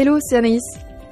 Hello, c'est Anaïs.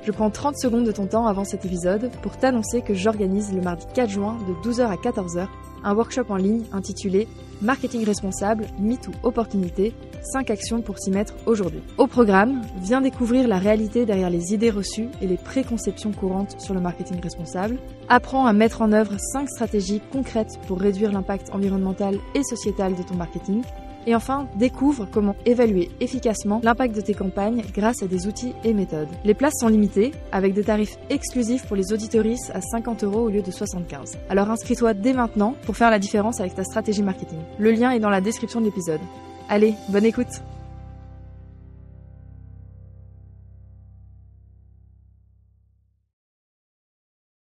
Je prends 30 secondes de ton temps avant cet épisode pour t'annoncer que j'organise le mardi 4 juin de 12h à 14h un workshop en ligne intitulé Marketing responsable, mythe ou opportunité 5 actions pour s'y mettre aujourd'hui. Au programme, viens découvrir la réalité derrière les idées reçues et les préconceptions courantes sur le marketing responsable. Apprends à mettre en œuvre 5 stratégies concrètes pour réduire l'impact environnemental et sociétal de ton marketing et enfin, découvre comment évaluer efficacement l'impact de tes campagnes grâce à des outils et méthodes. Les places sont limitées, avec des tarifs exclusifs pour les auditoristes à 50 euros au lieu de 75. Alors inscris-toi dès maintenant pour faire la différence avec ta stratégie marketing. Le lien est dans la description de l'épisode. Allez, bonne écoute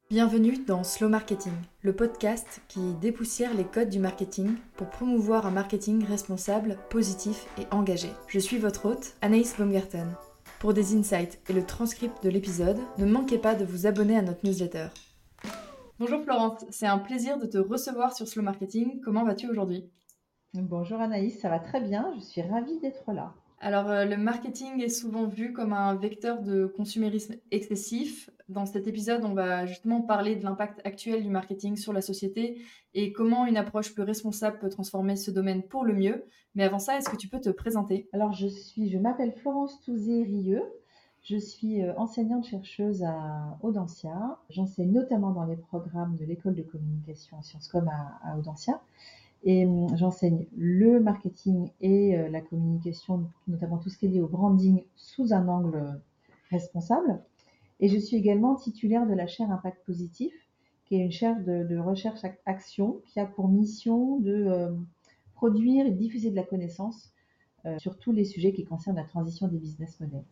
Bienvenue dans Slow Marketing, le podcast qui dépoussière les codes du marketing pour promouvoir un marketing responsable, positif et engagé. Je suis votre hôte, Anaïs Baumgarten. Pour des insights et le transcript de l'épisode, ne manquez pas de vous abonner à notre newsletter. Bonjour Florence, c'est un plaisir de te recevoir sur Slow Marketing. Comment vas-tu aujourd'hui? Bonjour Anaïs, ça va très bien, je suis ravie d'être là. Alors, euh, le marketing est souvent vu comme un vecteur de consumérisme excessif. Dans cet épisode, on va justement parler de l'impact actuel du marketing sur la société et comment une approche plus responsable peut transformer ce domaine pour le mieux. Mais avant ça, est-ce que tu peux te présenter? Alors, je suis, je m'appelle Florence Touzé-Rieux. Je suis euh, enseignante-chercheuse à Audencia. J'enseigne notamment dans les programmes de l'école de communication en Sciences Com à, à Audencia. Et hum, j'enseigne le marketing et euh, la communication, notamment tout ce qui est lié au branding, sous un angle responsable. Et je suis également titulaire de la chaire Impact Positif, qui est une chaire de, recherche-action qui a pour mission de euh, produire et diffuser de la connaissance euh, sur tous les sujets qui concernent la transition des business models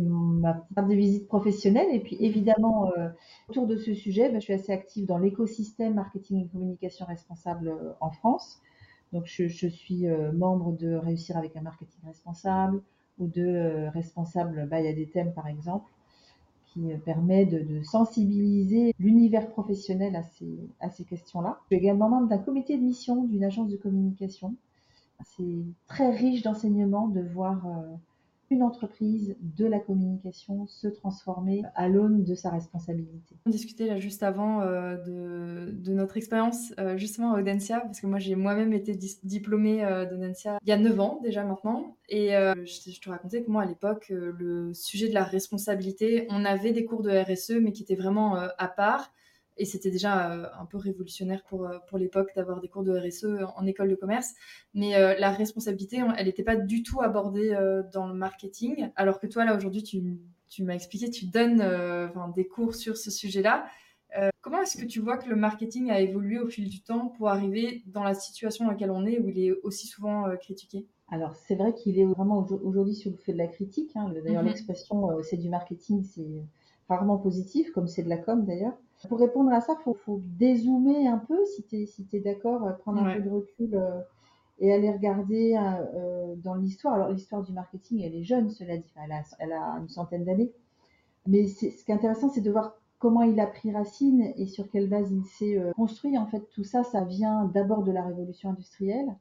ma carte de visite professionnelle. Et puis évidemment, euh, autour de ce sujet, ben, je suis assez active dans l'écosystème marketing et communication responsable euh, en France. Donc je, suis euh, membre de Réussir avec un marketing responsable ou de responsable, il y a des thèmes par exemple qui permet de, sensibiliser l'univers professionnel à ces, à ces questions-là. Je suis également membre d'un comité de mission d'une agence de communication. C'est très riche d'enseignements de voir une entreprise de la communication se transformer à l'aune de sa responsabilité. On discutait là juste avant euh, de, notre expérience euh, justement à Audencia, parce que moi j'ai moi-même été diplômée euh, d'Audencia il y a 9 ans déjà maintenant, et je, je, te racontais que moi à l'époque, le sujet de la responsabilité, on avait des cours de RSE, mais qui étaient vraiment à part. Et c'était déjà euh, un peu révolutionnaire pour, euh, pour l'époque d'avoir des cours de RSE en école de commerce. Mais euh, la responsabilité, elle n'était pas du tout abordée dans le marketing. Alors que toi, là, aujourd'hui, tu, tu m'as expliqué, tu donnes des cours sur ce sujet-là. comment est-ce que tu vois que le marketing a évolué au fil du temps pour arriver dans la situation dans laquelle on est, où il est aussi souvent critiqué? Alors c'est vrai qu'il est vraiment aujourd'hui sur le fait de la critique. Hein. D'ailleurs mm-hmm. l'expression c'est du marketing, c'est rarement positif, comme c'est de la com d'ailleurs. Pour répondre à ça, il faut, dézoomer un peu, si tu es, si es d'accord, euh, prendre un peu de recul euh, et aller regarder euh, dans l'histoire. Alors, l'histoire du marketing, elle est jeune, cela dit, elle, a, elle a une centaine d'années. Mais ce qui est intéressant, c'est de voir comment il a pris racine et sur quelle base il s'est construit. En fait, tout ça, ça vient d'abord de la révolution industrielle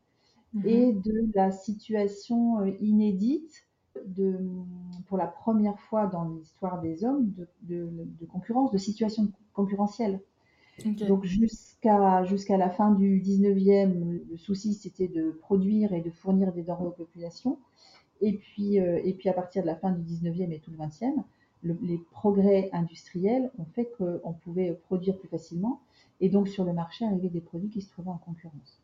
mhm. et de la situation inédite de, pour la première fois dans l'histoire des hommes, de, concurrence, de situation concurrentielle. Donc jusqu'à jusqu'à la fin du 19e, le souci c'était de produire et de fournir des denrées aux populations. Et puis, euh, et puis à partir de la fin du 19e et tout le 20e, les progrès industriels ont fait qu'on pouvait produire plus facilement et donc sur le marché arriver des produits qui se trouvaient en concurrence.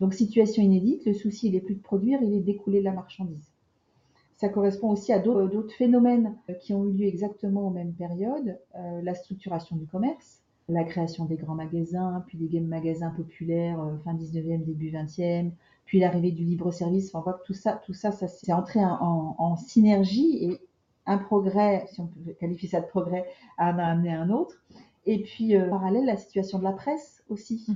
Donc situation inédite, le souci il n'est plus de produire, il est d'écouler la marchandise. Ça correspond aussi à d'autres phénomènes euh, qui ont eu lieu exactement aux mêmes périodes. Euh, la structuration du commerce, la création des grands magasins, puis des magasins populaires euh, fin 19e, début 20e, puis l'arrivée du libre-service. Enfin, on voit que tout ça, tout ça, ça s'est entré en, synergie et un progrès, si on peut qualifier ça de progrès, a amené un autre. Et puis, parallèle, la situation de la presse aussi,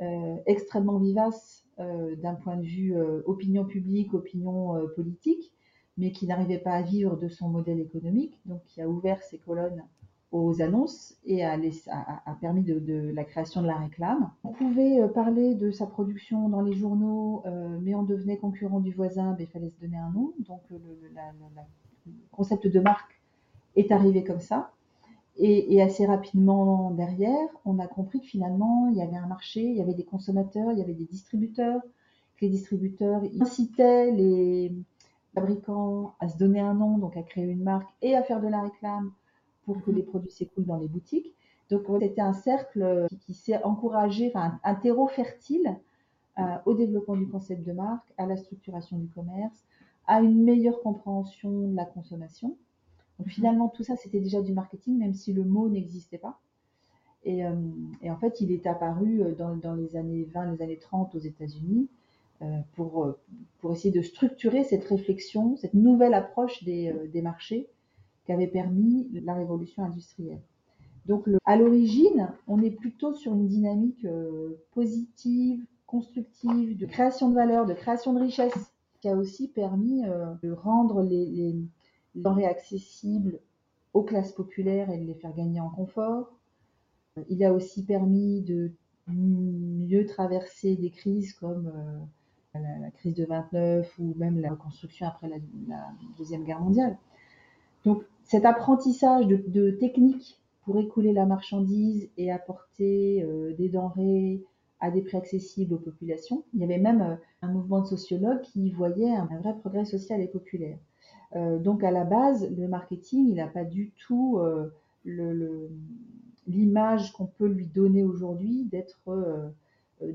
mm-hmm. extrêmement vivace d'un point de vue opinion publique, opinion politique mais qui n'arrivait pas à vivre de son modèle économique, donc qui a ouvert ses colonnes aux annonces et a, permis de, la création de la réclame. On pouvait euh, parler de sa production dans les journaux, euh, mais on devenait concurrent du voisin, ben, il fallait se donner un nom. Donc le, concept de marque est arrivé comme ça. Et, assez rapidement derrière, on a compris que finalement, il y avait un marché, il y avait des consommateurs, il y avait des distributeurs, que les distributeurs incitaient les fabricants à se donner un nom, donc à créer une marque et à faire de la réclame pour que mhm. les produits s'écoulent dans les boutiques. Donc c'était un cercle qui, s'est encouragé, enfin un terreau fertile euh, au développement du concept de marque, à la structuration du commerce, à une meilleure compréhension de la consommation. Donc finalement, tout ça, c'était déjà du marketing, même si le mot n'existait pas. Et, euh, en fait, il est apparu euh, dans, les années 20, les années 30 aux États-Unis euh, pour, pour essayer de structurer cette réflexion, cette nouvelle approche des, des marchés qui avait permis la révolution industrielle. Donc, à l'origine, on est plutôt sur une dynamique positive, constructive, de création de valeur, de création de richesse, qui a aussi permis de rendre les, les, denrées accessibles aux classes populaires et de les faire gagner en confort. Il a aussi permis de mieux traverser des crises comme la, crise de 29 ou même la reconstruction après la, Deuxième Guerre mondiale. Donc cet apprentissage de, techniques pour écouler la marchandise et apporter euh, des denrées à des prix accessibles aux populations. Il y avait même euh, un mouvement de sociologues qui voyait un vrai progrès social et populaire. Euh, donc à la base, le marketing, il n'a pas du tout l'image qu'on peut lui donner aujourd'hui d'être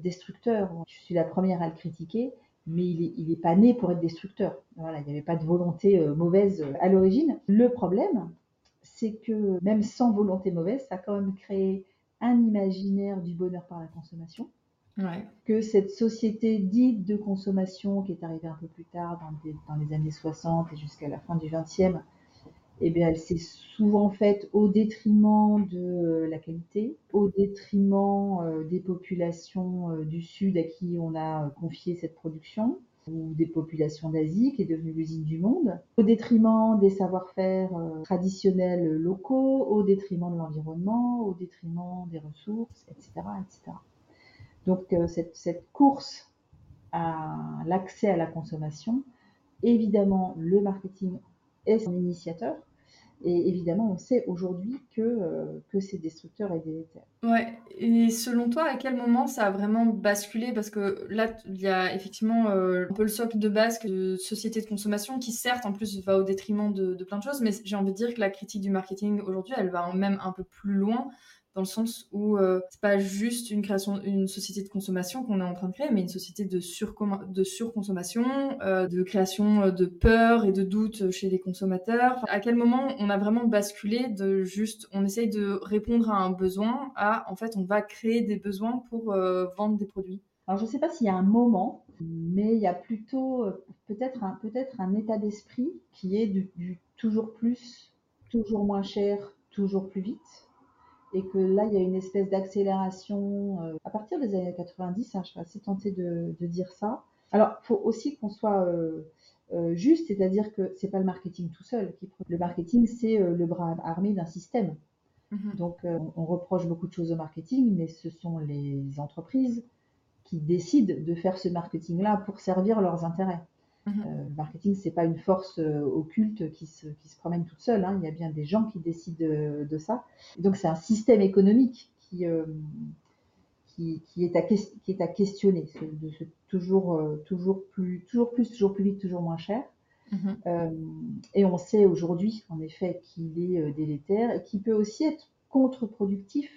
destructeur. Je suis la première à le critiquer, mais il n'est pas né pour être destructeur. Voilà, il n'y avait pas de volonté mauvaise à l'origine. Le problème, c'est que même sans volonté mauvaise, ça a quand même créé un imaginaire du bonheur par la consommation que cette société dite de consommation qui est arrivée un peu plus tard, dans, les années 60 et jusqu'à la fin du 20e, eh bien, elle s'est souvent faite au détriment de la qualité, au détriment euh, des populations euh, du Sud à qui on a confié cette production, ou des populations d'Asie qui est devenue l'usine du monde, au détriment des savoir-faire euh, traditionnels locaux, au détriment de l'environnement, au détriment des ressources, etc. etc. Donc euh, cette, course à l'accès à la consommation, évidemment, le marketing est son initiateur. Et évidemment, on sait aujourd'hui que, euh, que c'est destructeur et délétère. Ouais, et selon toi, à quel moment ça a vraiment basculé? Parce que là, il y a effectivement euh, un peu le socle de base de société de consommation qui, certes, en plus, va au détriment de, de plein de choses, mais j'ai envie de dire que la critique du marketing aujourd'hui, elle va même un peu plus loin dans le sens où euh, c'est pas juste une création, une société de consommation qu'on est en train de créer, mais une société de, surconsommation, euh, de création euh, de peur et de doute chez les consommateurs. à quel moment on a vraiment basculé de juste, on essaye de répondre à un besoin, à en fait on va créer des besoins pour vendre des produits? Alors je ne sais pas s'il y a un moment, mais il y a plutôt peut-être un état d'esprit qui est du toujours plus, toujours moins cher, toujours plus vite et que là, il y a une espèce d'accélération euh, à partir des années 90, hein, je suis assez tentée de, dire ça. Alors, il faut aussi qu'on soit euh, euh, juste, c'est-à-dire que c'est pas le marketing tout seul qui le marketing, c'est le bras armé d'un système. Mm-hmm. Donc, on reproche beaucoup de choses au marketing, mais ce sont les entreprises qui décident de faire ce marketing-là pour servir leurs intérêts. Mhm. Euh, le marketing, c'est pas une force euh, occulte qui se, qui se promène toute seule. Hein. Il y a bien des gens qui décident de, ça. donc, c'est un système économique qui, euh, qui, qui, est à, qui est à questionner, de ce toujours, toujours, plus, toujours plus, toujours plus vite, toujours moins cher. Mhm. et on sait aujourd'hui, en effet, qu'il est délétère et qu'il peut aussi être contre-productif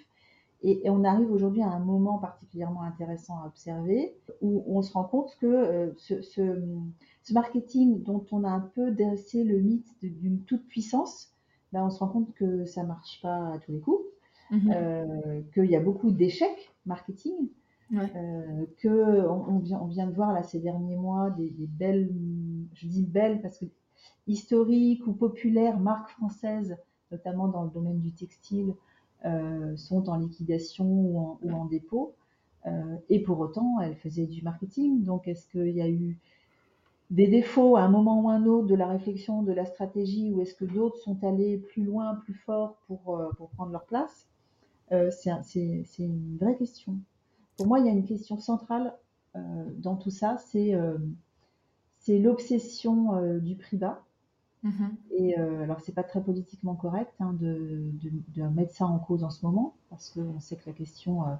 et, on arrive aujourd'hui à un moment particulièrement intéressant à observer où on se rend compte que ce, ce, marketing dont on a un peu dressé le mythe d'une toute puissance, ben on se rend compte que ça marche pas à tous les coups, mm-hmm. euh, qu'il y a beaucoup d'échecs marketing, euh, que on, vient, on vient de voir là ces derniers mois des, des belles, je dis belles parce que historiques ou populaires marques françaises, notamment dans le domaine du textile, euh, sont en liquidation ou en, dépôt. Euh, et pour autant, elle faisait du marketing. Donc, est-ce qu'il y a eu des défauts à un moment ou un autre de la réflexion, de la stratégie, ou est-ce que d'autres sont allés plus loin, plus fort pour, euh, pour prendre leur place? C'est une vraie question. Pour moi, il y a une question centrale dans tout ça, c'est l'obsession du prix bas. Mmh et euh, alors c'est pas très politiquement correct hein, de, de, mettre ça en cause en ce moment, parce qu'on sait que la question euh,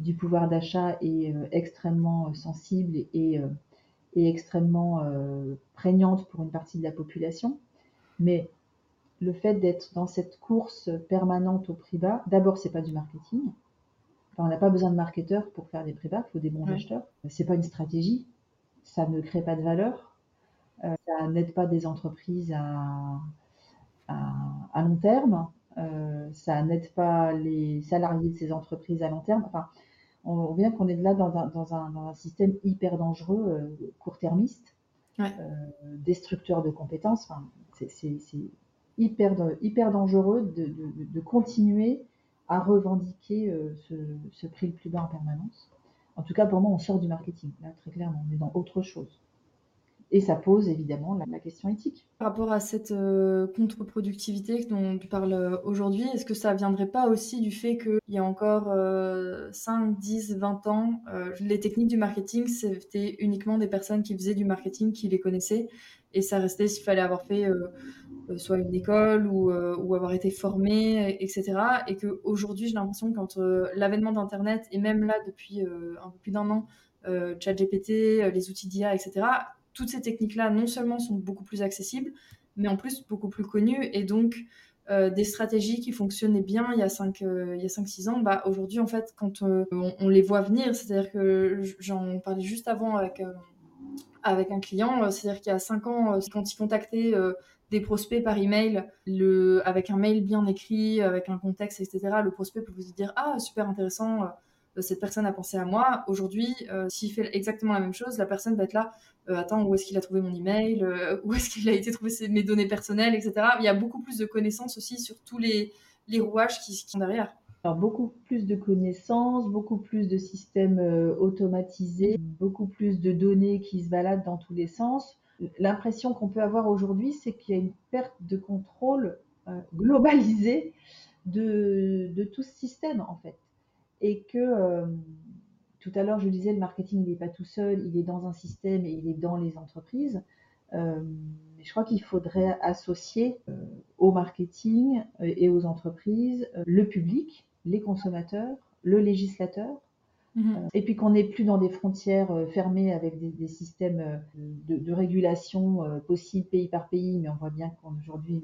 du pouvoir d'achat est euh, extrêmement sensible et, et extrêmement prégnante pour une partie de la population. Mais le fait d'être dans cette course permanente au prix bas, d'abord c'est pas du marketing. Enfin, on n'a pas besoin de marketeurs pour faire des prix bas, il faut des bons acheteurs. C'est pas une stratégie, ça ne crée pas de valeur, euh, ça n'aide pas des entreprises à, à, long terme, euh, ça n'aide pas les salariés de ces entreprises à long terme. Enfin, on voit bien qu'on est là dans un, dans, un, dans un, système hyper dangereux, euh, court-termiste, destructeur de compétences. Enfin, c'est hyper, hyper dangereux de, de, de, continuer à revendiquer ce, ce, prix le plus bas en permanence. En tout cas, pour moi, on sort du marketing. Là, très clairement, on est dans autre chose. Et ça pose évidemment la, question éthique. Par rapport à cette euh, contre-productivité dont tu parles euh, aujourd'hui, est-ce que ça viendrait pas aussi du fait qu'il y a encore 5, 10, 20 ans, euh, les techniques du marketing, c'était uniquement des personnes qui faisaient du marketing, qui les connaissaient, et ça restait s'il fallait avoir fait soit une école ou, avoir été formé, etc. Et qu'aujourd'hui, j'ai l'impression qu'entre l'avènement d'Internet et même là, depuis un peu plus d'un an, ChatGPT, les outils d'IA, etc., toutes ces techniques-là, non seulement sont beaucoup plus accessibles, mais en plus beaucoup plus connues. Et donc, euh, des stratégies qui fonctionnaient bien il y a 5-6 euh, ans, bah, aujourd'hui, en fait, quand euh, on, les voit venir, c'est-à-dire que j'en parlais juste avant avec, avec un client, c'est-à-dire qu'il y a 5 ans, quand il contactait des prospects par email, le, avec un mail bien écrit, avec un contexte, etc., le prospect peut vous dire Ah, super intéressant cette personne a pensé à moi. Aujourd'hui, s'il fait exactement la même chose, la personne va être là. Euh, attends, où est-ce qu'il a trouvé mon email, euh, où est-ce qu'il a été trouvé mes données personnelles, etc. Il y a beaucoup plus de connaissances aussi sur tous les, rouages qui, sont derrière. Alors, beaucoup plus de connaissances, beaucoup plus de systèmes euh, automatisés, beaucoup plus de données qui se baladent dans tous les sens. L'impression qu'on peut avoir aujourd'hui, c'est qu'il y a une perte de contrôle globalisée de, de, tout ce système, en fait. Et que tout à l'heure, je disais, le marketing, il n'est pas tout seul, il est dans un système et il est dans les entreprises. Euh, je crois qu'il faudrait associer euh, au marketing euh, et aux entreprises le public, les consommateurs, le législateur, mhm. et puis qu'on n'est plus dans des frontières fermées avec des, systèmes de, régulation possibles pays par pays, mais on voit bien qu'aujourd'hui,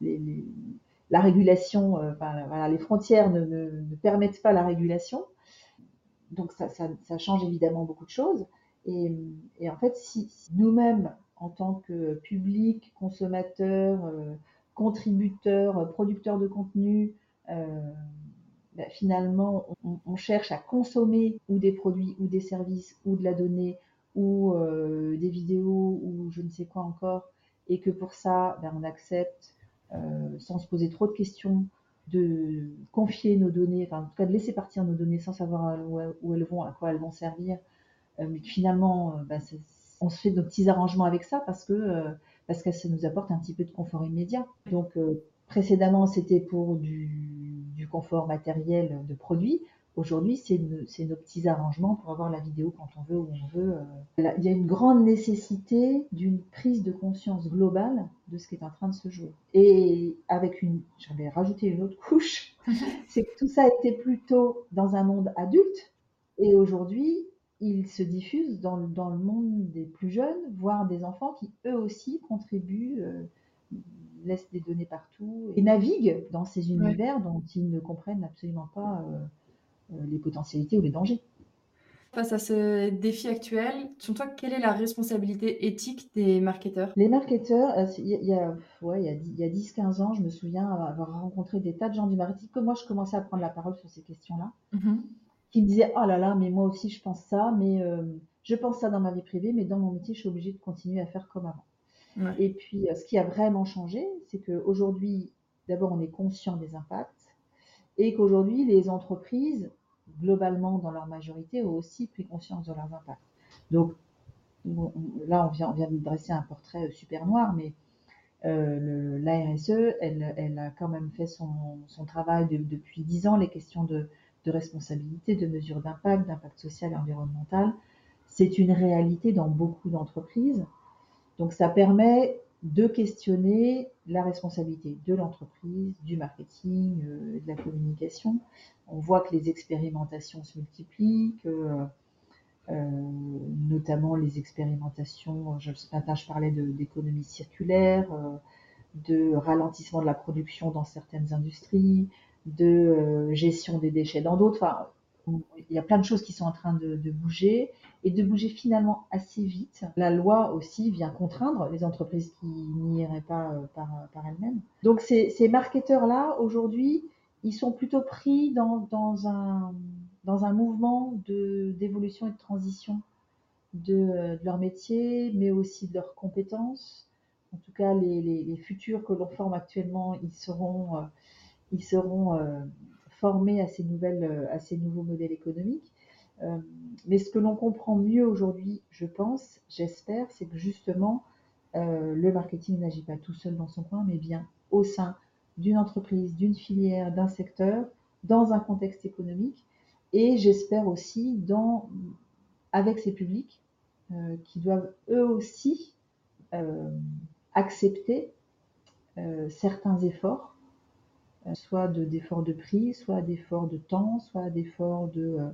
les, la régulation, enfin, les frontières ne, ne, permettent pas la régulation donc ça, change évidemment beaucoup de choses. Et, en fait, si, nous-mêmes, en tant que public, consommateur, euh, contributeur, producteur de contenu, euh, bah, finalement, on, cherche à consommer ou des produits ou des services ou de la donnée ou euh, des vidéos ou je ne sais quoi encore, et que pour ça, bah, on accepte sans se poser trop de questions de confier nos données, enfin en tout cas de laisser partir nos données sans savoir où elles vont, à quoi elles vont servir, euh, mais finalement euh, bah, on se fait nos petits arrangements avec ça parce que euh, parce que ça nous apporte un petit peu de confort immédiat. Donc précédemment c'était pour du, du, confort matériel de produits. Aujourd'hui, c'est nos petits arrangements pour avoir la vidéo quand on veut, où on veut. Euh. Il y a une grande nécessité d'une prise de conscience globale de ce qui est en train de se jouer. Et avec une, j'avais rajouté une autre couche, c'est que tout ça était plutôt dans un monde adulte, et aujourd'hui, il se diffuse dans, dans, le monde des plus jeunes, voire des enfants qui eux aussi contribuent. Euh, laissent des données partout et naviguent dans ces univers dont ils ne comprennent absolument pas euh, euh, les potentialités ou les dangers. Face à ce défi actuel, selon toi, quelle est la responsabilité éthique des marketeurs? Les marketeurs, euh, il y a, ouais, il y a 10-15 ans, je me souviens avoir rencontré des tas de gens du marketing, que moi je commençais à prendre la parole sur ces questions-là, mm-hmm. qui me disaient Oh là là, mais moi aussi je pense ça, mais euh, je pense ça dans ma vie privée, mais dans mon métier, je suis obligée de continuer à faire comme avant. Et puis, ce qui a vraiment changé, c'est qu'aujourd'hui, d'abord, on est conscient des impacts et qu'aujourd'hui, les entreprises globalement, dans leur majorité, ont aussi pris conscience de leurs impacts. Donc, là, on vient, on vient de dresser un portrait euh, super noir, mais euh, la RSE, elle, elle, a quand même fait son, son travail depuis dix ans, les questions de, de responsabilité, de mesure d'impact, d'impact social et environnemental. C'est une réalité dans beaucoup d'entreprises. Donc ça permet de questionner la responsabilité de l'entreprise, du marketing, de la communication. On voit que les expérimentations se multiplient, que notamment les expérimentations, je, ce matin je parlais d'économie circulaire, de ralentissement de la production dans certaines industries, de gestion des déchets dans d'autres. Il y a plein de choses qui sont en train de, bouger et de bouger finalement assez vite. La loi aussi vient contraindre les entreprises qui n'y iraient pas euh, par, par elles-mêmes. Donc ces, marketeurs-là, aujourd'hui, ils sont plutôt pris dans, dans, un, dans un mouvement d'évolution et de transition de, leur métier, mais aussi de leurs compétences. En tout cas, les, les, futurs que l'on forme actuellement, ils seront, euh, ils seront euh, formés à ces, nouvelles, euh, à ces nouveaux modèles économiques. Euh, mais ce que l'on comprend mieux aujourd'hui, je pense, j'espère, c'est que justement, euh, le marketing n'agit pas tout seul dans son coin, mais bien au sein d'une entreprise, d'une filière, d'un secteur, dans un contexte économique, et j'espère aussi dans, avec ces publics qui doivent eux aussi accepter certains efforts soit d'efforts de, prix, soit d'efforts de temps, soit d'efforts de, euh,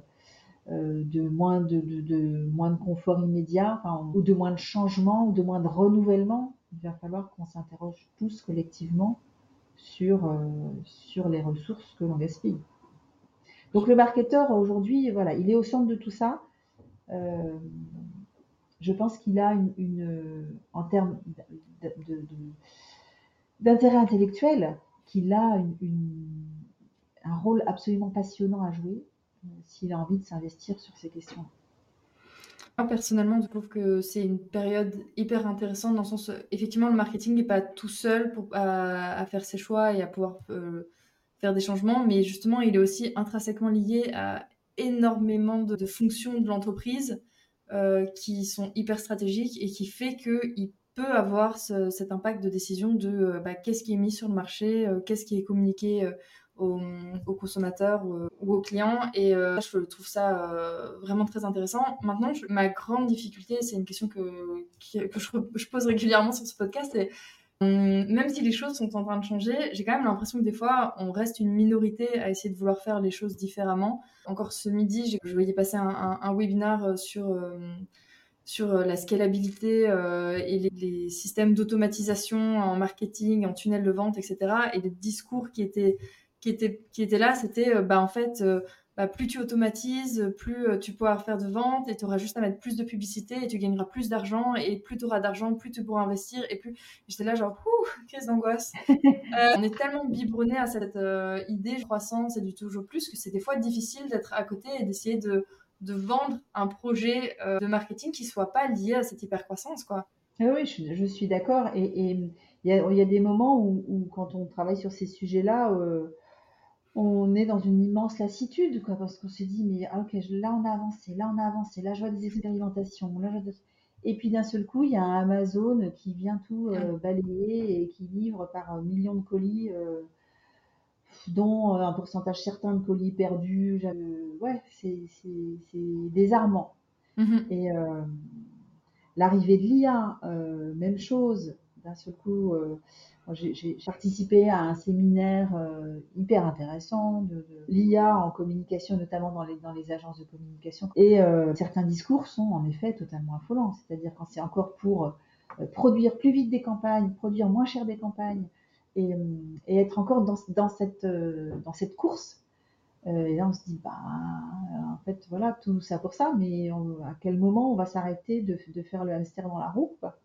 euh, de, moins de, de, moins de confort immédiat, ou de moins de changement, ou de moins de renouvellement. Il va falloir qu'on s'interroge tous collectivement sur, les ressources que l'on gaspille. Donc le marketeur aujourd'hui, voilà, il est au centre de tout ça. Euh, je pense qu'il a une, en termes d'intérêt intellectuel, qu'il a un rôle absolument passionnant à jouer euh, s'il a envie de s'investir sur ces questions. Moi, personnellement, je trouve que c'est une période hyper intéressante dans le sens, effectivement, le marketing n'est pas tout seul à, faire ses choix et à pouvoir euh, faire des changements, mais justement, il est aussi intrinsèquement lié à énormément de, fonctions de l'entreprise euh, qui sont hyper stratégiques et qui fait qu'il peut avoir cet impact de décision de euh, bah, qu'est-ce qui est mis sur le marché, euh, qu'est-ce qui est communiqué euh, aux, consommateurs ou aux clients. Et je trouve ça vraiment très intéressant. Maintenant, ma grande difficulté, c'est une question que, que je, pose régulièrement sur ce podcast, c'est hum, même si les choses sont en train de changer, j'ai quand même l'impression que des fois, on reste une minorité à essayer de vouloir faire les choses différemment. Encore ce midi, je voyais passer un, un, un webinaire sur sur euh, la scalabilité euh, et les, systèmes d'automatisation en marketing, en tunnel de vente, etc. Et les discours qui étaient, qui étaient, qui étaient là, c'était euh, bah, en fait, bah, plus tu automatises, plus tu pourras faire de vente et tu auras juste à mettre plus de publicité et tu gagneras plus d'argent et plus tu auras d'argent, plus tu pourras investir et plus. J'étais là, genre, ouh, crise d'angoisse. on est tellement biberonné à cette idée de croissance et du toujours plus que c'est des fois difficile d'être à côté et d'essayer de de vendre un projet euh, de marketing qui soit pas lié à cette hypercroissance, quoi. Ah oui, je, suis d'accord. Et il y, a, des moments où, quand on travaille sur ces sujets-là, euh, on est dans une immense lassitude, quoi, parce qu'on se dit, mais ah, ok, là on a avancé, là on a avancé, là je vois des expérimentations, là Et puis d'un seul coup, il y a un Amazon qui vient tout euh, balayer et qui livre par millions de colis dont euh, un pourcentage certain de colis perdus. Ouais, c'est désarmant. Mmh Et euh, l'arrivée de l'IA, euh, même chose. D'un seul coup, j'ai participé à un séminaire hyper intéressant de, l'IA en communication, notamment dans les, dans les agences de communication. Et certains discours sont en effet totalement affolants. C'est-à-dire quand c'est encore pour produire plus vite des campagnes, produire moins cher des campagnes, et, et être encore dans, dans, cette, euh, dans cette course. Euh, et là, on se dit, bah, en fait, voilà, tout ça pour ça, mais à quel moment on va s'arrêter de, de, faire le hamster dans la roue quoi.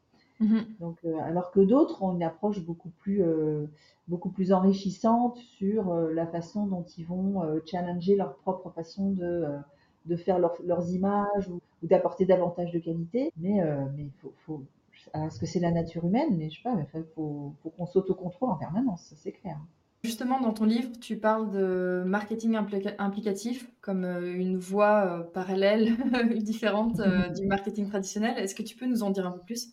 Mm-hmm. Donc, euh, alors que d'autres ont une approche beaucoup plus, euh, beaucoup plus enrichissante sur euh, la façon dont ils vont challenger leur propre façon de, de faire leur, leurs images ou, ou d'apporter davantage de qualité. Mais mais il faut, faut, est-ce que c'est la nature humaine Mais je sais pas, il faut, faut qu'on s'autocontrôle en permanence, ça c'est clair. Justement, dans ton livre, tu parles de marketing implicatif comme euh, une voie euh, parallèle, différente euh, du marketing traditionnel. Est-ce que tu peux nous en dire un peu plus?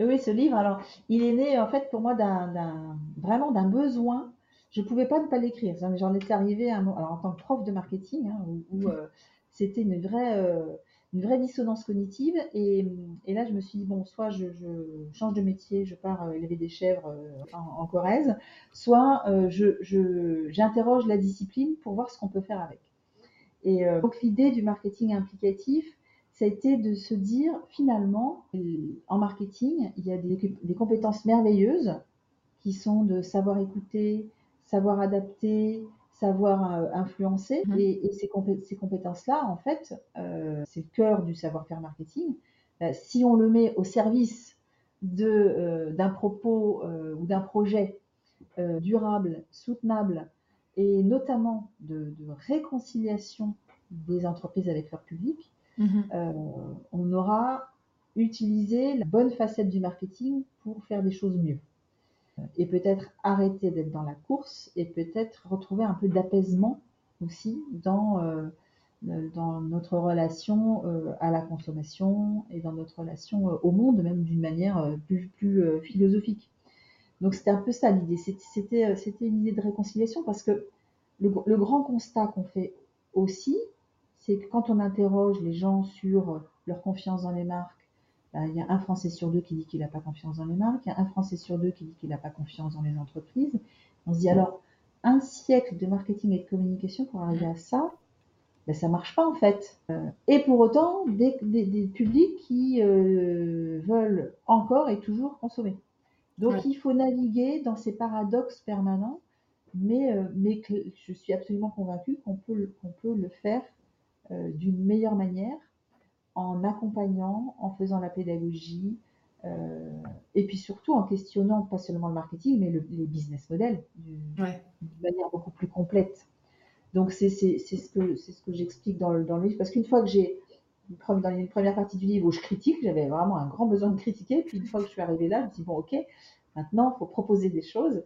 Oui, ce livre, alors, il est né en fait pour moi d'un, vraiment d'un besoin. Je ne pouvais pas ne pas l'écrire. J'en étais arrivée à un, alors, en tant que prof de marketing, hein, où, c'était une vraie une vraie dissonance cognitive. Et, là, je me suis dit, bon, soit je, change de métier, je pars euh, élever des chèvres euh, en, Corrèze, soit euh, j'interroge la discipline pour voir ce qu'on peut faire avec. Et donc l'idée du marketing implicatif, ça a été de se dire, finalement, en marketing, il y a des compétences merveilleuses qui sont de savoir écouter, savoir adapter, savoir euh, influencer. Mmh. Et, ces, compétences-là, en fait, euh, c'est le cœur du savoir-faire marketing. Euh, si on le met au service d'un propos ou d'un projet durable, soutenable, et notamment de, réconciliation des entreprises avec leur public, mmh. on aura utilisé la bonne facette du marketing pour faire des choses mieux et peut-être arrêter d'être dans la course et peut-être retrouver un peu d'apaisement aussi dans, euh, dans notre relation euh, à la consommation et dans notre relation euh, au monde, même d'une manière plus, philosophique. Donc c'était un peu ça l'idée, c'était, une idée de réconciliation parce que le, grand constat qu'on fait aussi, c'est que quand on interroge les gens sur leur confiance dans les marques, il y a un Français sur deux qui dit qu'il n'a pas confiance dans les marques, il y a un Français sur deux qui dit qu'il n'a pas confiance dans les entreprises. On se dit alors, un siècle de marketing et de communication pour arriver à ça, ben, ça marche pas en fait. Euh, et pour autant, des, publics qui euh, veulent encore et toujours consommer. Donc il faut naviguer dans ces paradoxes permanents, mais, euh, mais je suis absolument convaincue qu'on peut, qu'on peut le faire d'une meilleure manière en accompagnant, en faisant la pédagogie, euh, et puis surtout en questionnant pas seulement le marketing, mais les business models d'une manière beaucoup plus complète. Donc c'est ce que, ce que j'explique dans le, dans le livre, parce qu'une fois que j'ai, dans une première partie du livre où je critique, j'avais vraiment un grand besoin de critiquer, puis une fois que je suis arrivée là, je me dis bon ok, maintenant il faut proposer des choses.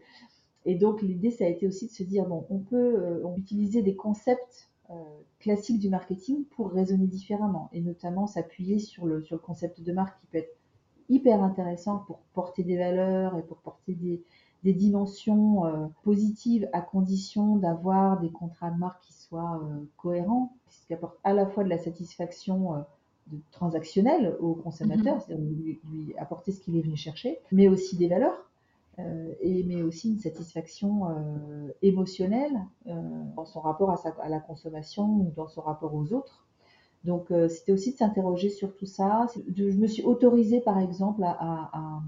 Et donc l'idée ça a été aussi de se dire bon on peut euh, utiliser des concepts classique du marketing pour raisonner différemment et notamment s'appuyer sur le, sur le concept de marque qui peut être hyper intéressant pour porter des valeurs et pour porter des, des dimensions euh, positives à condition d'avoir des contrats de marque qui soient euh, cohérents, qui apportent à la fois de la satisfaction de, transactionnelle au consommateur, mm-hmm. c'est-à-dire lui, lui, apporter ce qu'il est venu chercher, mais aussi des valeurs euh, et, mais aussi une satisfaction euh, émotionnelle euh, dans son rapport à, la consommation ou dans son rapport aux autres. Donc c'était aussi de s'interroger sur tout ça. Je me suis autorisée par exemple à,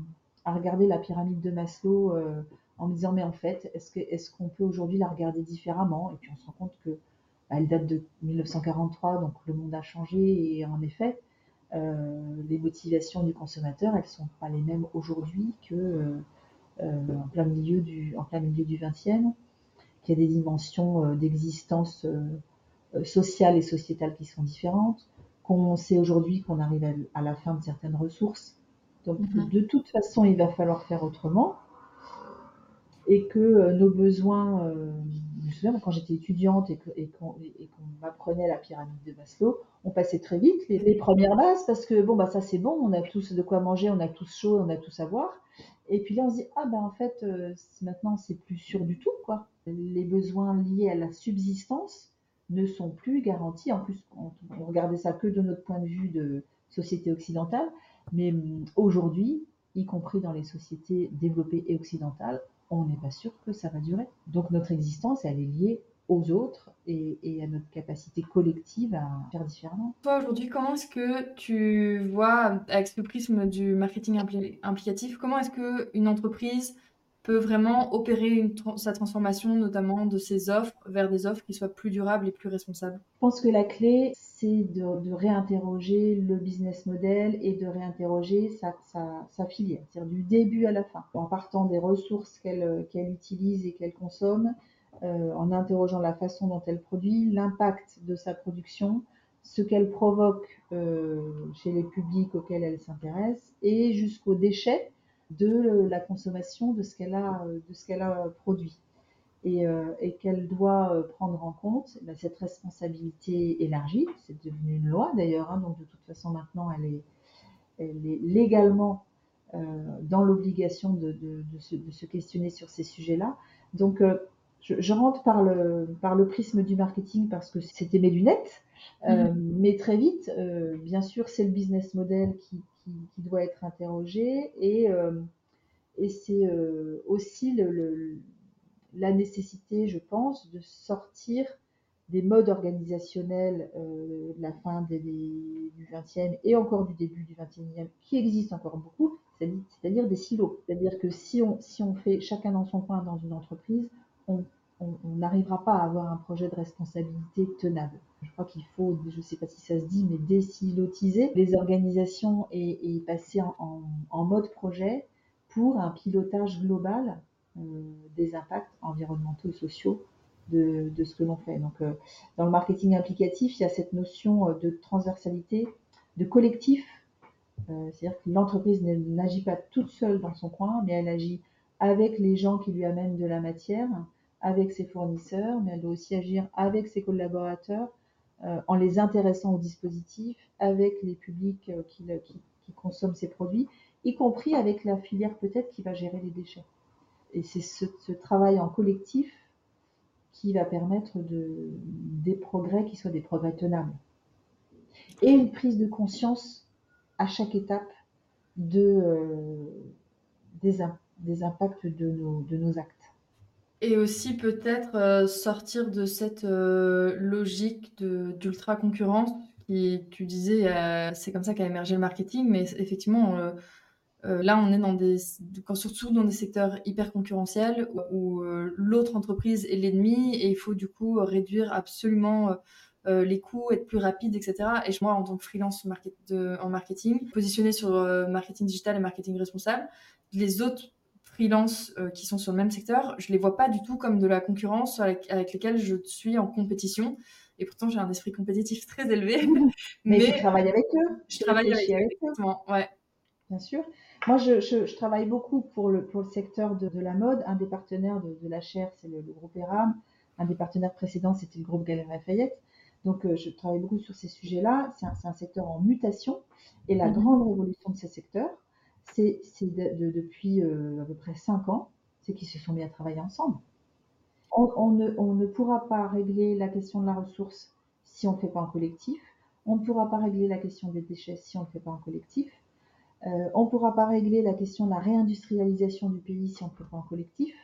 regarder la pyramide de Maslow en me disant mais en fait est-ce que est-ce qu'on peut aujourd'hui la regarder différemment? Et puis on se rend compte que bah, elle date de 1943, donc le monde a changé et en effet euh, les motivations du consommateur elles sont pas les mêmes aujourd'hui que euh, en plein milieu du en plein milieu du 20e, qui a des dimensions euh, d'existence euh, sociale et sociétale qui sont différentes, qu'on sait aujourd'hui qu'on arrive à, la fin de certaines ressources. Donc mm-hmm. de toute façon, il va falloir faire autrement et que nos besoins, je me souviens quand j'étais étudiante et qu'on m'apprenait la pyramide de Maslow, on passait très vite les, les, premières bases parce que bon bah ça c'est bon, on a tous de quoi manger, on a tous chaud, on a tout à voir. Et puis là, on se dit, ah ben en fait, euh, maintenant, c'est plus sûr du tout, quoi. Les besoins liés à la subsistance ne sont plus garantis. En plus, on, regardait ça que de notre point de vue de société occidentale. Mais hum, aujourd'hui, y compris dans les sociétés développées et occidentales, on n'est pas sûr que ça va durer. Donc notre existence, elle est liée aux autres et, à notre capacité collective à faire différemment. Toi, aujourd'hui, comment est-ce que tu vois, avec ce prisme du marketing implicatif, comment est-ce qu'une entreprise peut vraiment opérer sa transformation, notamment de ses offres, vers des offres qui soient plus durables et plus responsables? Je pense que la clé, c'est de, réinterroger le business model et de réinterroger sa, sa, filière, c'est-à-dire du début à la fin, en partant des ressources qu'elle utilise et qu'elle consomme, euh, en interrogeant la façon dont elle produit, l'impact de sa production, ce qu'elle provoque euh, chez les publics auxquels elle s'intéresse, et jusqu'aux déchets de la consommation de ce qu'elle a, a produit. Et, euh, qu'elle doit prendre en compte ben, cette responsabilité élargie. C'est devenu une loi d'ailleurs, hein, donc de toute façon maintenant elle est, légalement dans l'obligation de, se, de, se, questionner sur ces sujets-là. Donc je, rentre par le, par le prisme du marketing parce que c'était mes lunettes. Euh, mhm. mais très vite, euh, bien sûr, c'est le business model qui, qui, doit être interrogé et, euh, et c'est aussi le, la nécessité, je pense, de sortir des modes organisationnels de la fin des, du 20e et encore du début du 21e, qui existent encore beaucoup, c'est-à-dire des silos. C'est-à-dire que si on, si on fait chacun dans son coin dans une entreprise, on on n'arrivera pas à avoir un projet de responsabilité tenable. Je crois qu'il faut, je ne sais pas si ça se dit, mais désilotiser les organisations et, passer en, mode projet pour un pilotage global euh, des impacts environnementaux et sociaux de, ce que l'on fait. Donc, euh, dans le marketing implicatif, il y a cette notion euh, de transversalité, de collectif. C'est-à-dire que l'entreprise n'agit pas toute seule dans son coin, mais elle agit avec les gens qui lui amènent de la matière, avec ses fournisseurs, mais elle doit aussi agir avec ses collaborateurs euh, en les intéressant au dispositif, avec les publics euh, qui, consomment ces produits, y compris avec la filière peut-être qui va gérer les déchets. Et c'est ce, travail en collectif qui va permettre de, des progrès qui soient des progrès tenables. Et une prise de conscience à chaque étape euh, des, impacts de nos actes. Et aussi peut-être euh, sortir de cette euh, logique d'ultra concurrence qui, tu disais, euh, c'est comme ça qu'a émergé le marketing, mais effectivement, là, on est dans des, surtout dans des secteurs hyper concurrentiels où, l'autre entreprise est l'ennemi et il faut du coup réduire absolument les coûts, être plus rapide, etc. Et moi, en tant que freelance en marketing, positionné sur marketing digital et marketing responsable, les autres freelance euh, qui sont sur le même secteur, je les vois pas du tout comme de la concurrence avec, lesquelles je suis en compétition. Et pourtant, j'ai un esprit compétitif très élevé. mais, tu travailles avec eux. Je travaille avec, eux, ouais. Bien sûr. Moi, je, je, travaille beaucoup pour le, pour le secteur de, de la mode. Un des partenaires de, de la chaire, c'est le, groupe ERAM. Un des partenaires précédents, c'était le groupe Galerie Lafayette. Donc, euh, je travaille beaucoup sur ces sujets-là. C'est un, un, secteur en mutation. Et la mhm. grande révolution de ces secteurs, c'est depuis euh, à peu près cinq ans, c'est qu'ils se sont mis à travailler ensemble. On, ne, pourra pas régler la question de la ressource si on ne fait pas en collectif. On ne pourra pas régler la question des déchets si on ne fait pas en collectif. Euh, on ne pourra pas régler la question de la réindustrialisation du pays si on ne fait pas en collectif.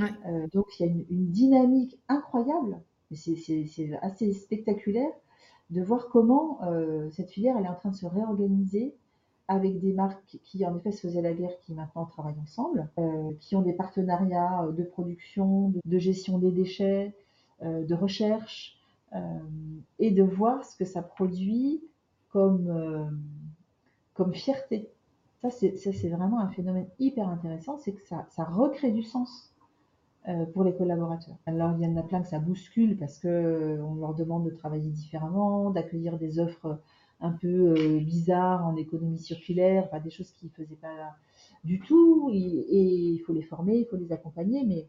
Euh, donc il y a une, dynamique incroyable, c'est assez spectaculaire de voir comment cette filière elle est en train de se réorganiser avec des marques qui en effet se faisaient la guerre, qui maintenant travaillent ensemble, euh, qui ont des partenariats euh, de production, de, gestion des déchets, euh, de recherche, et de voir ce que ça produit comme, comme fierté. Ça, c'est vraiment un phénomène hyper intéressant, c'est que ça, ça recrée du sens pour les collaborateurs. Alors, il y en a plein que ça bouscule parce que on leur demande de travailler différemment, d'accueillir des offres un peu euh, bizarres en économie circulaire, des choses qu'ils ne faisaient pas du tout. Et, il faut les former, il faut les accompagner. Mais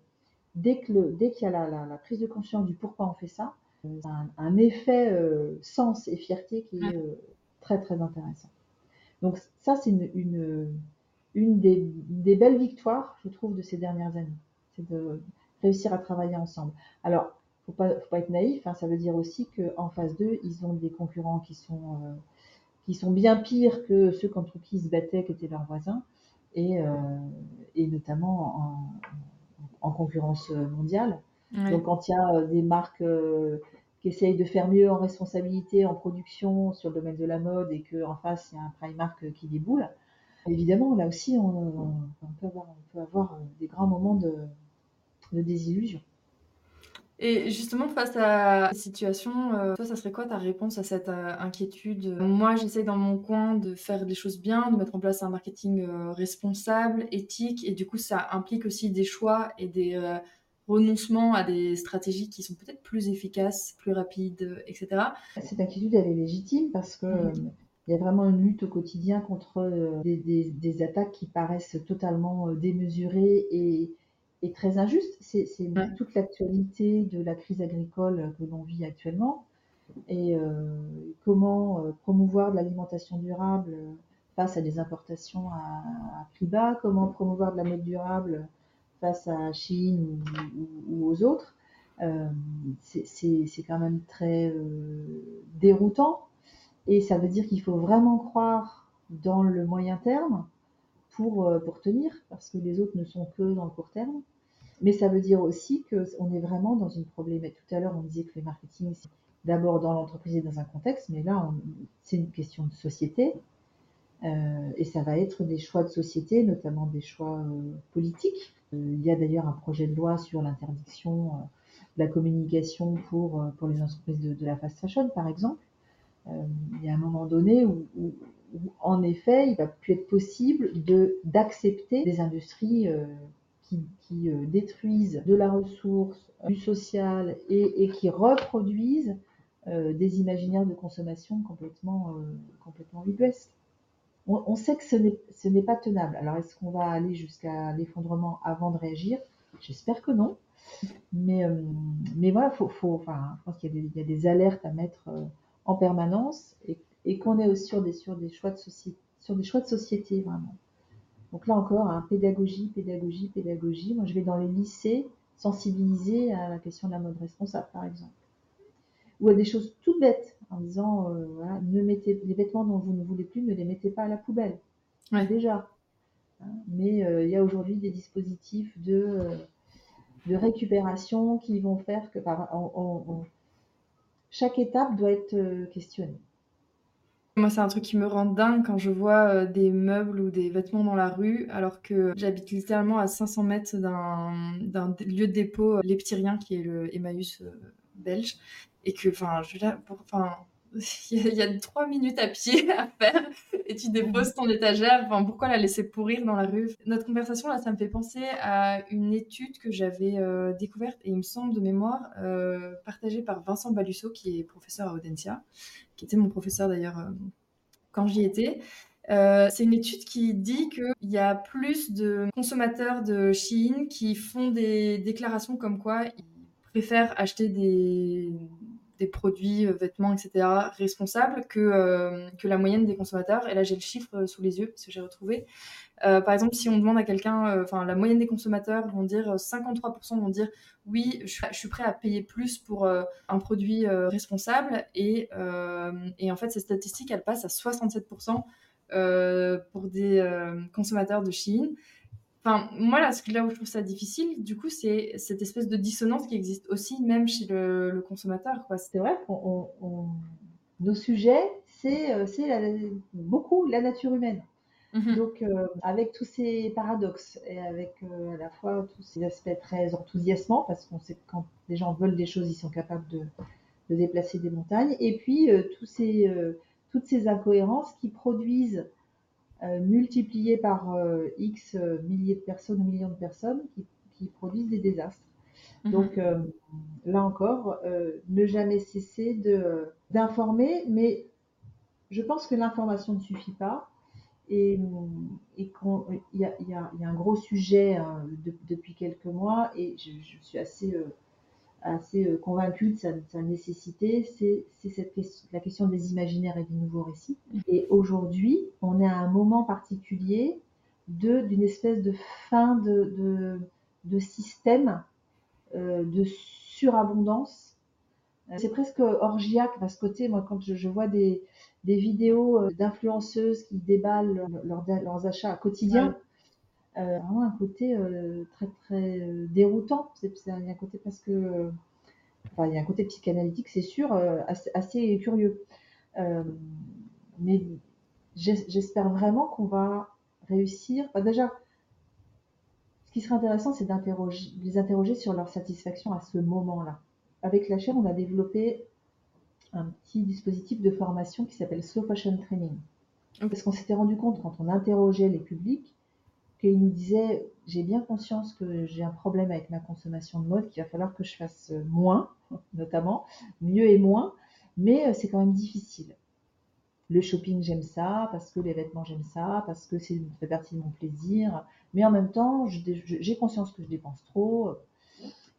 dès qu'il y a la, prise de conscience du pourquoi on fait ça, ça a un, effet euh, sens et fierté qui est euh, très très intéressant. Donc ça, c'est une, une, des, des, belles victoires, je trouve, de ces dernières années. C'est de réussir à travailler ensemble. Alors, faut pas, faut pas être naïf. Hein, ça veut dire aussi qu'en phase 2, ils ont des concurrents qui sont, euh, qui sont bien pires que ceux contre qui ils se battaient, qui étaient leurs voisins, et, euh, et notamment en, en, concurrence mondiale. Donc, quand il y a euh, des marques qui essayent de faire mieux en responsabilité, en production sur le domaine de la mode, et qu'en face, il y a un Primark qui déboule, évidemment, là aussi, on, on, peut, avoir, on peut avoir des grands moments de, de désillusion. Et justement, face à la situation, euh, toi, ça serait quoi ta réponse à cette euh, inquiétude? Moi, j'essaie dans mon coin de faire des choses bien, de mettre en place un marketing euh, responsable, éthique, et du coup, ça implique aussi des choix et des renoncements à des stratégies qui sont peut-être plus efficaces, plus rapides, etc. Cette inquiétude, elle est légitime parce que mmh. il y a vraiment une lutte au quotidien contre des, des attaques qui paraissent totalement démesurées et est très injuste. C'est toute l'actualité de la crise agricole que l'on vit actuellement et euh, comment euh, promouvoir de l'alimentation durable face à des importations à, prix bas, comment promouvoir de la mode durable face à Chine ou, aux autres, c'est quand même très déroutant. Et ça veut dire qu'il faut vraiment croire dans le moyen terme pour, pour tenir, parce que les autres ne sont que dans le court terme. Mais ça veut dire aussi qu'on est vraiment dans une problématique. Tout à l'heure, on disait que le marketing, c'est d'abord dans l'entreprise et dans un contexte, mais là, c'est une question de société. Euh, et ça va être des choix de société, notamment des choix euh, politiques. Euh, il y a d'ailleurs un projet de loi sur l'interdiction de la communication pour, pour les entreprises de, de, la fast fashion, par exemple. il y a un moment donné où, où, en effet, il va plus être possible d'accepter des industries qui, qui détruisent de la ressource, du social et, et qui reproduisent des imaginaires de consommation complètement, complètement ubuesques on, sait que ce n'est pas tenable. Alors, est-ce qu'on va aller jusqu'à l'effondrement avant de réagir? J'espère que non. Mais, euh, mais voilà, faut, faut, enfin, je pense qu'il y, a des alertes à mettre euh, en permanence et, qu'on est aussi sur des, sur, des choix de sur des choix de société, vraiment. Donc là encore, hein, pédagogie, pédagogie, pédagogie. Moi, je vais dans les lycées sensibiliser à la question de la mode responsable, par exemple. Ou à des choses toutes bêtes en disant euh, voilà, ne mettez les vêtements dont vous ne voulez plus, ne les mettez pas à la poubelle. Déjà. Hein, mais euh, il y a aujourd'hui des dispositifs de, euh, de récupération qui vont faire que chaque étape doit être questionnée. Moi, c'est un truc qui me rend dingue quand je vois des meubles ou des vêtements dans la rue, alors que j'habite littéralement à 500 mètres d'un lieu de dépôt, petits riens, qui est le Emmaüs belge. Et que, enfin, je là, enfin, il y, a trois minutes à pied à faire et tu déposes ton étagère. Pourquoi la laisser pourrir dans la rue? Notre conversation là, ça me fait penser à une étude que j'avais euh, découverte et il me semble de mémoire euh, partagée par Vincent Balusso qui est professeur à Audencia, qui était mon professeur d'ailleurs euh, quand j'y étais. c'est une étude qui dit qu'il y a plus de consommateurs de Chine qui font des déclarations comme quoi ils préfèrent acheter des, des produits, euh, vêtements, etc., responsables que, euh, que la moyenne des consommateurs. Et là, j'ai le chiffre euh, sous les yeux parce que j'ai retrouvé. par exemple, si on demande à quelqu'un, enfin, la moyenne des consommateurs vont dire 53% vont dire oui, je suis, prêt à payer plus pour un produit responsable. Et, et, en fait, ces statistiques, elles passent à 67% pour des consommateurs de Chine. Enfin, moi, là, là où je trouve ça difficile, du coup, c'est cette espèce de dissonance qui existe aussi, même chez le, consommateur. C'est vrai nos sujets, c'est euh, beaucoup la nature humaine. Mhm. Donc, euh, avec tous ces paradoxes et avec euh, à la fois tous ces aspects très enthousiasmants, parce qu'on sait que quand les gens veulent des choses, ils sont capables de, de déplacer des montagnes, et puis tous ces, toutes ces incohérences qui produisent multiplié par euh, X euh, milliers de personnes ou millions de personnes qui, produisent des désastres. Mhm. Donc là encore, ne jamais cesser d'informer, mais je pense que l'information ne suffit pas et, et qu'il y, y, a un gros sujet hein, depuis quelques mois et je, je suis assez assez euh, convaincu de sa, nécessité, c'est cette question, la question des imaginaires et des nouveaux récits. Et aujourd'hui, on est à un moment particulier d'une espèce de fin de, de, système euh, de surabondance. Euh, c'est presque orgiaque à ce côté. Moi, quand je, vois des, des vidéos d'influenceuses qui déballent leurs achats quotidiens, euh, vraiment un côté euh, très très euh, déroutant. C'est, il y a un côté parce que, enfin, il y a un côté psychanalytique, c'est sûr, assez, assez, curieux. mais j'espère vraiment qu'on va réussir. déjà, ce qui serait intéressant, c'est d'interroger, les interroger sur leur satisfaction à ce moment-là. Avec la chaire, on a développé un petit dispositif de formation qui s'appelle Slow Fashion Training. Parce qu'on s'était rendu compte quand on interrogeait les publics qu'il nous disait j'ai bien conscience que j'ai un problème avec ma consommation de mode, qu'il va falloir que je fasse moins, notamment, mieux et moins, mais euh, c'est quand même difficile. Le shopping, j'aime ça, parce que les vêtements, j'aime ça, parce que c'est fait partie de mon plaisir, mais en même temps, j'ai conscience que je dépense trop.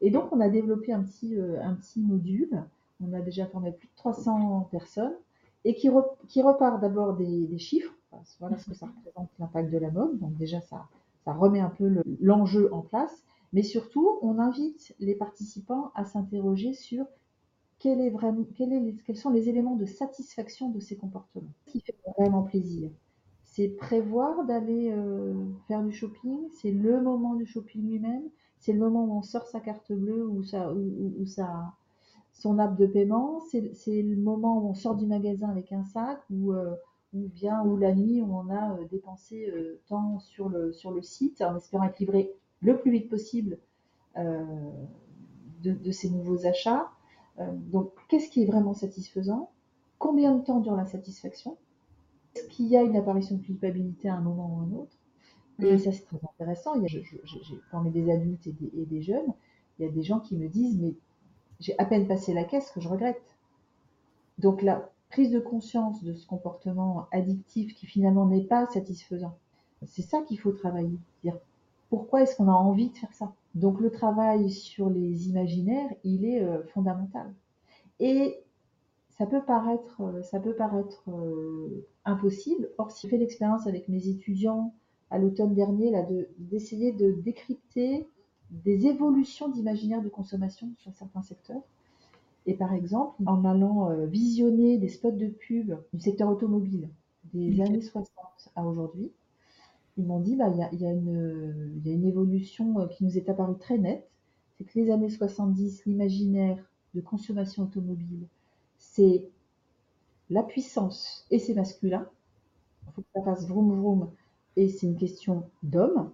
Et donc, on a développé un petit, euh, un petit module, on a déjà formé plus de 300 personnes, et qui repart d'abord des chiffres, voilà ce que ça représente l'impact de la mode. Donc déjà, ça, ça remet un peu l'enjeu en place. Mais surtout, on invite les participants à s'interroger sur quel est vraiment, quels sont les éléments de satisfaction de ces comportements. Ce qui fait vraiment plaisir, c'est prévoir d'aller euh, faire du shopping, c'est le moment du shopping lui-même, c'est le moment où on sort sa carte bleue ou, sa, ou sa, son app de paiement, c'est le moment où on sort du magasin avec un sac ou, euh, ou bien ou la nuit où on a euh, dépensé euh, temps sur le, sur le site en espérant être livré le plus vite possible de, de, ces nouveaux achats. donc, qu'est-ce qui est vraiment satisfaisant? Combien de temps dure la satisfaction? Est-ce qu'il y a une apparition de culpabilité à un moment ou à un autre? Et ça, c'est très intéressant. Il y a, je, je, quand on est des adultes et des, et des jeunes, il y a des gens qui me disent, mais j'ai à peine passé la caisse que je regrette. Donc la prise de conscience de ce comportement addictif qui finalement n'est pas satisfaisant, c'est ça qu'il faut travailler. Dire pourquoi est-ce qu'on a envie de faire ça? Donc le travail sur les imaginaires, il est euh, fondamental. Et ça peut paraître, euh, ça peut paraître euh, impossible. Or, si j'ai fait l'expérience avec mes étudiants à l'automne dernier, là, d'essayer de décrypter des évolutions d'imaginaire de consommation sur certains secteurs. Et par exemple, en allant euh, visionner des spots de pub du secteur automobile des années 60 à aujourd'hui, ils m'ont dit, bah, il y, une, y a une évolution euh, qui nous est apparue très nette. C'est que les années 70, l'imaginaire de consommation automobile, c'est la puissance et c'est masculin. Il faut que ça fasse vroom vroom et c'est une question d'homme.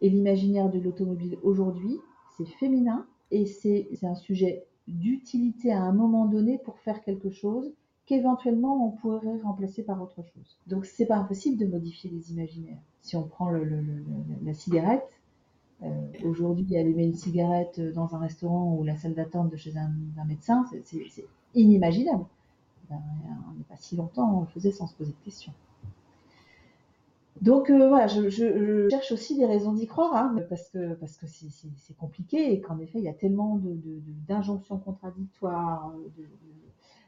Et l'imaginaire de l'automobile aujourd'hui, c'est féminin et c'est un sujet d'utilité à un moment donné pour faire quelque chose qu'éventuellement on pourrait remplacer par autre chose. Donc c'est pas impossible de modifier les imaginaires. Si on prend la cigarette, euh, aujourd'hui allumer une cigarette dans un restaurant ou la salle d'attente de chez un, un médecin, c'est inimaginable. Ben, on n'est pas si longtemps, on le faisait sans se poser de questions. Donc euh, voilà, je, je, je, cherche aussi des raisons d'y croire, hein, parce que parce que c'est compliqué et qu'en effet il y a tellement d'injonctions de, de, contradictoires,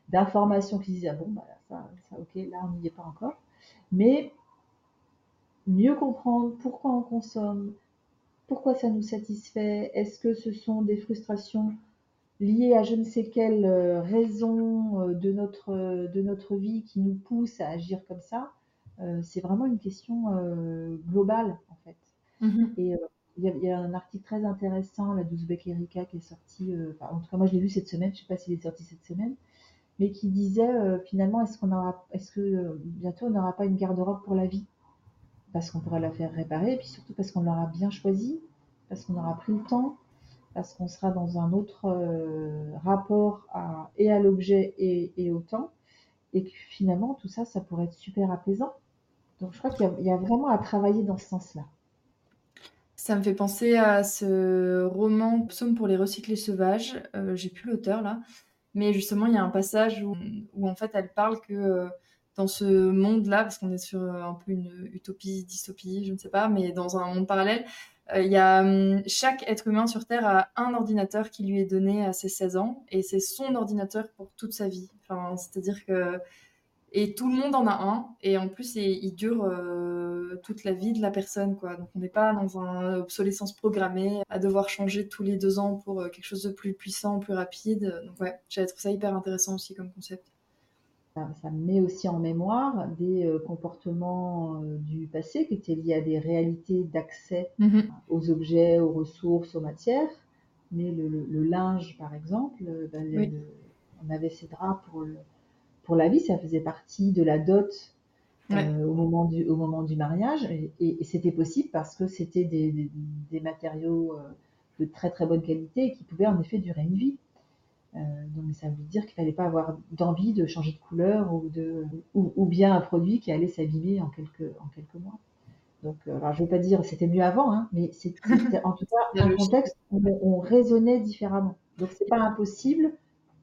d'informations qui disent ah bon bah ça, ça ok là on n'y est pas encore, mais mieux comprendre pourquoi on consomme, pourquoi ça nous satisfait, est-ce que ce sont des frustrations liées à je ne sais quelle euh, raison euh, de notre de notre vie qui nous pousse à agir comme ça euh, c'est vraiment une question euh, globale en fait. Mm-hmm. Et euh, il y, y, a un article très intéressant, la d'Ouzbek Erika, qui est sorti, enfin, en tout cas moi je l'ai lu cette semaine, je ne sais pas s'il est sorti cette semaine, mais qui disait finalement est-ce qu'on aura, est-ce que bientôt on n'aura pas une garde-robe pour la vie? Parce qu'on pourra la faire réparer, et puis surtout parce qu'on l'aura bien choisi, parce qu'on aura pris le temps, parce qu'on sera dans un autre rapport à, et à l'objet et, et, au temps, et que finalement tout ça, ça pourrait être super apaisant. Donc je crois qu'il y, a vraiment à travailler dans ce sens-là. Ça me fait penser à ce roman Psaume pour les recyclés sauvages. Euh, J'ai plus l'auteur là. Mais justement, il y a un passage où, où en fait elle parle que euh, dans ce monde-là, parce qu'on est sur euh, un peu une utopie, dystopie, je ne sais pas, mais dans un monde parallèle, euh, il y a hum, chaque être humain sur Terre a un ordinateur qui lui est donné à ses 16 ans et c'est son ordinateur pour toute sa vie. Enfin, c'est-à-dire que et tout le monde en a un, et en plus, il, il dure euh, toute la vie de la personne, quoi. Donc, on n'est pas dans une obsolescence programmée à devoir changer tous les deux ans pour euh, quelque chose de plus puissant, plus rapide. Donc, ouais, j'avais trouvé ça hyper intéressant aussi comme concept. Ça, ça met aussi en mémoire des euh, comportements du passé qui étaient liés à des réalités d'accès -hmm. aux objets, aux ressources, aux matières. Mais le, le, le linge, par exemple, ben, oui. le, on avait ces draps pour le pour la vie, ça faisait partie de la dot ouais. euh, au, moment du, au moment du mariage. Et, et, et c'était possible parce que c'était des, des, des, matériaux euh, de très très bonne qualité et qui pouvaient en effet durer une vie. Euh, donc ça veut dire qu'il fallait pas avoir d'envie de changer de couleur ou, de, ou, ou bien un produit qui allait s'abîmer en quelques, en quelques mois. Donc, euh, alors je veux pas dire c'était mieux avant, hein, mais c'était en tout cas un contexte où on, on raisonnait différemment. Donc c'est pas impossible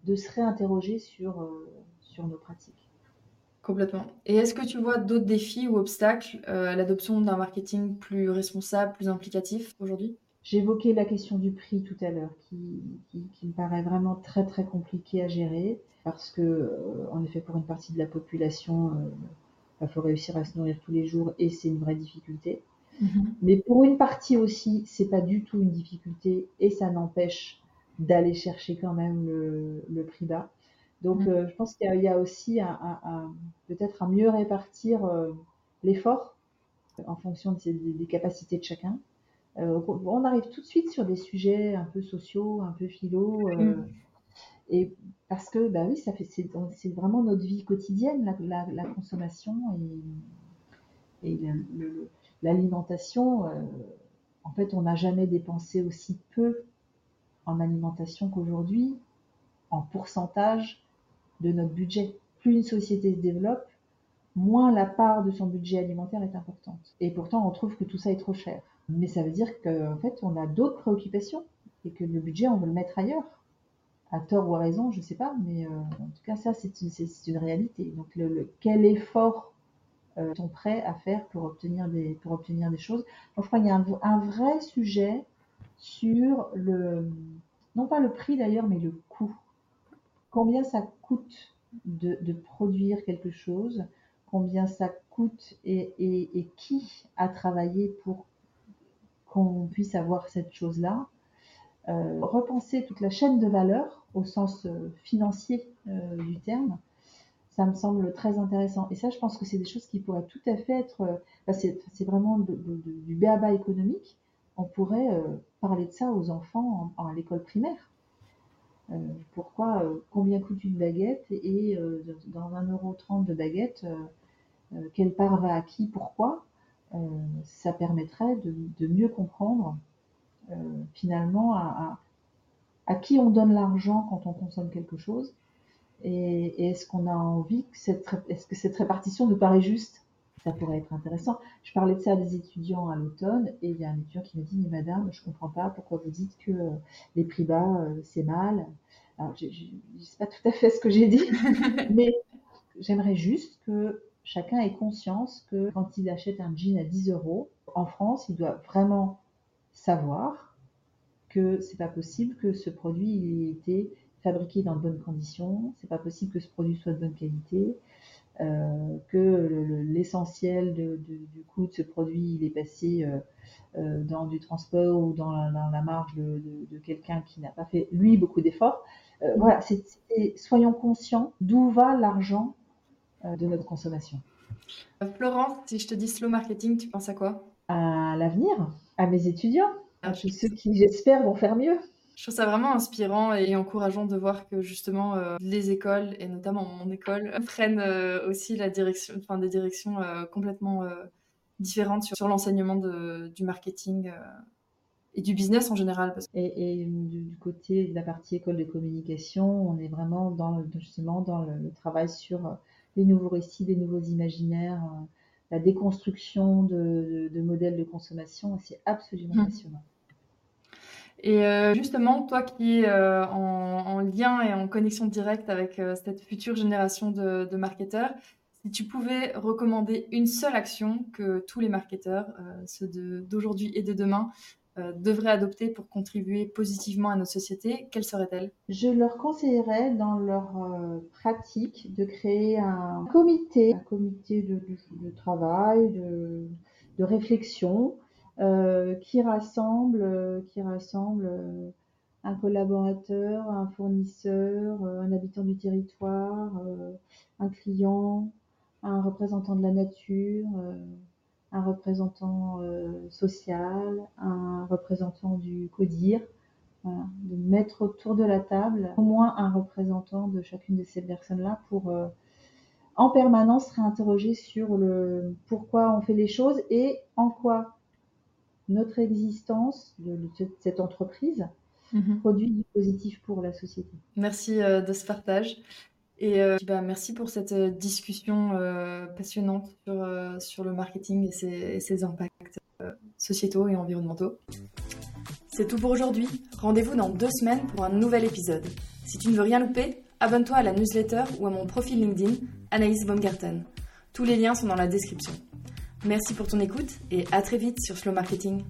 de se réinterroger sur euh, sur nos pratiques. Complètement. Et est-ce que tu vois d'autres défis ou obstacles euh, à l'adoption d'un marketing plus responsable, plus implicatif aujourd'hui? J'évoquais la question du prix tout à l'heure, qui, qui, qui, me paraît vraiment très très compliqué à gérer, parce que, euh, en effet, pour une partie de la population, il euh, bah, faut réussir à se nourrir tous les jours et c'est une vraie difficulté. Mhm. Mais pour une partie aussi, c'est pas du tout une difficulté et ça n'empêche d'aller chercher quand même le, prix bas. Donc, mhm. euh, je pense qu'il y, a aussi peut-être à mieux répartir euh, l'effort en fonction des, capacités de chacun. Euh, on arrive tout de suite sur des sujets un peu sociaux, un peu philo. Mhm. Et parce que, bah oui, ça fait, c'est vraiment notre vie quotidienne, la, consommation et, l'alimentation, euh, en fait, on n'a jamais dépensé aussi peu en alimentation qu'aujourd'hui, en pourcentage de notre budget. Plus une société se développe, moins la part de son budget alimentaire est importante. Et pourtant, on trouve que tout ça est trop cher. Mais ça veut dire qu'en fait, on a d'autres préoccupations et que le budget, on veut le mettre ailleurs. À tort ou à raison, je ne sais pas, mais euh, en tout cas, ça, c'est une, réalité. Donc, quel effort euh, sont prêts à faire pour obtenir des, choses? Je crois qu'il y a un, vrai sujet sur le, non pas le prix d'ailleurs, mais le coût. Combien ça coûte de, produire quelque chose, combien ça coûte et, qui a travaillé pour qu'on puisse avoir cette chose-là. Euh, repenser toute la chaîne de valeur au sens euh, financier euh, du terme, ça me semble très intéressant. Et ça, je pense que c'est des choses qui pourraient tout à fait être. Euh, c'est vraiment du béaba économique. On pourrait parler de ça aux enfants à l'école primaire. Euh, pourquoi, combien coûte une baguette et, dans 1,30€ de baguette, quelle part va à qui, pourquoi Ça permettrait de, mieux comprendre finalement à qui on donne l'argent quand on consomme quelque chose et, est-ce qu'on a envie que cette, est-ce que cette répartition nous paraît juste? Ça pourrait être intéressant. Je parlais de ça à des étudiants à l'automne et il y a un étudiant qui m'a dit, mais madame, je comprends pas pourquoi vous dites que euh, les prix bas, euh, c'est mal. Alors, je ne sais pas tout à fait ce que j'ai dit, mais j'aimerais juste que chacun ait conscience que quand il achète un jean à 10 euros, en France, il doit vraiment savoir que c'est pas possible que ce produit ait été fabriqué dans de bonnes conditions. C'est pas possible que ce produit soit de bonne qualité. Euh, que l'essentiel du coût de ce produit il est passé euh, euh, dans du transport ou dans la, marge de, quelqu'un qui n'a pas fait lui beaucoup d'efforts. voilà, c'est, soyons conscients d'où va l'argent de notre consommation. Florence, si je te dis slow marketing, tu penses à quoi? À l'avenir, à mes étudiants, à ceux qui j'espère vont faire mieux. Je trouve ça vraiment inspirant et encourageant de voir que justement euh, les écoles, et notamment mon école, prennent euh, aussi la direction, enfin, des directions euh, complètement différentes sur, l'enseignement du marketing et du business en général. Parce et, du côté de la partie école de communication, on est vraiment dans, justement dans le, travail sur les nouveaux récits, les nouveaux imaginaires, la déconstruction de, modèles de consommation. C'est absolument mmh. passionnant. Et euh, justement, toi qui es euh, en, lien et en connexion directe avec euh, cette future génération de, marketeurs, si tu pouvais recommander une seule action que tous les marketeurs, ceux d'aujourd'hui et de demain, devraient adopter pour contribuer positivement à notre société, quelle serait-elle? Je leur conseillerais dans leur pratique de créer un comité, un comité de, travail, de, de réflexion, euh, qui rassemble, euh, qui rassemble euh, un collaborateur, un fournisseur, un habitant du territoire, un client, un représentant de la nature, un représentant social, un représentant du CODIR, de mettre autour de la table au moins un représentant de chacune de ces personnes-là pour en permanence réinterroger sur le pourquoi on fait les choses et en quoi notre existence de, cette entreprise mhm. produit du positif pour la société. Merci euh, de ce partage. Et euh, bah, merci pour cette euh, discussion passionnante sur, sur le marketing et ses, et ses impacts sociétaux et environnementaux. C'est tout pour aujourd'hui. Rendez-vous dans deux semaines pour un nouvel épisode. Si tu ne veux rien louper, abonne-toi à la newsletter ou à mon profil LinkedIn, Anaïs Baumgarten. Tous les liens sont dans la description. Merci pour ton écoute et à très vite sur Slow Marketing.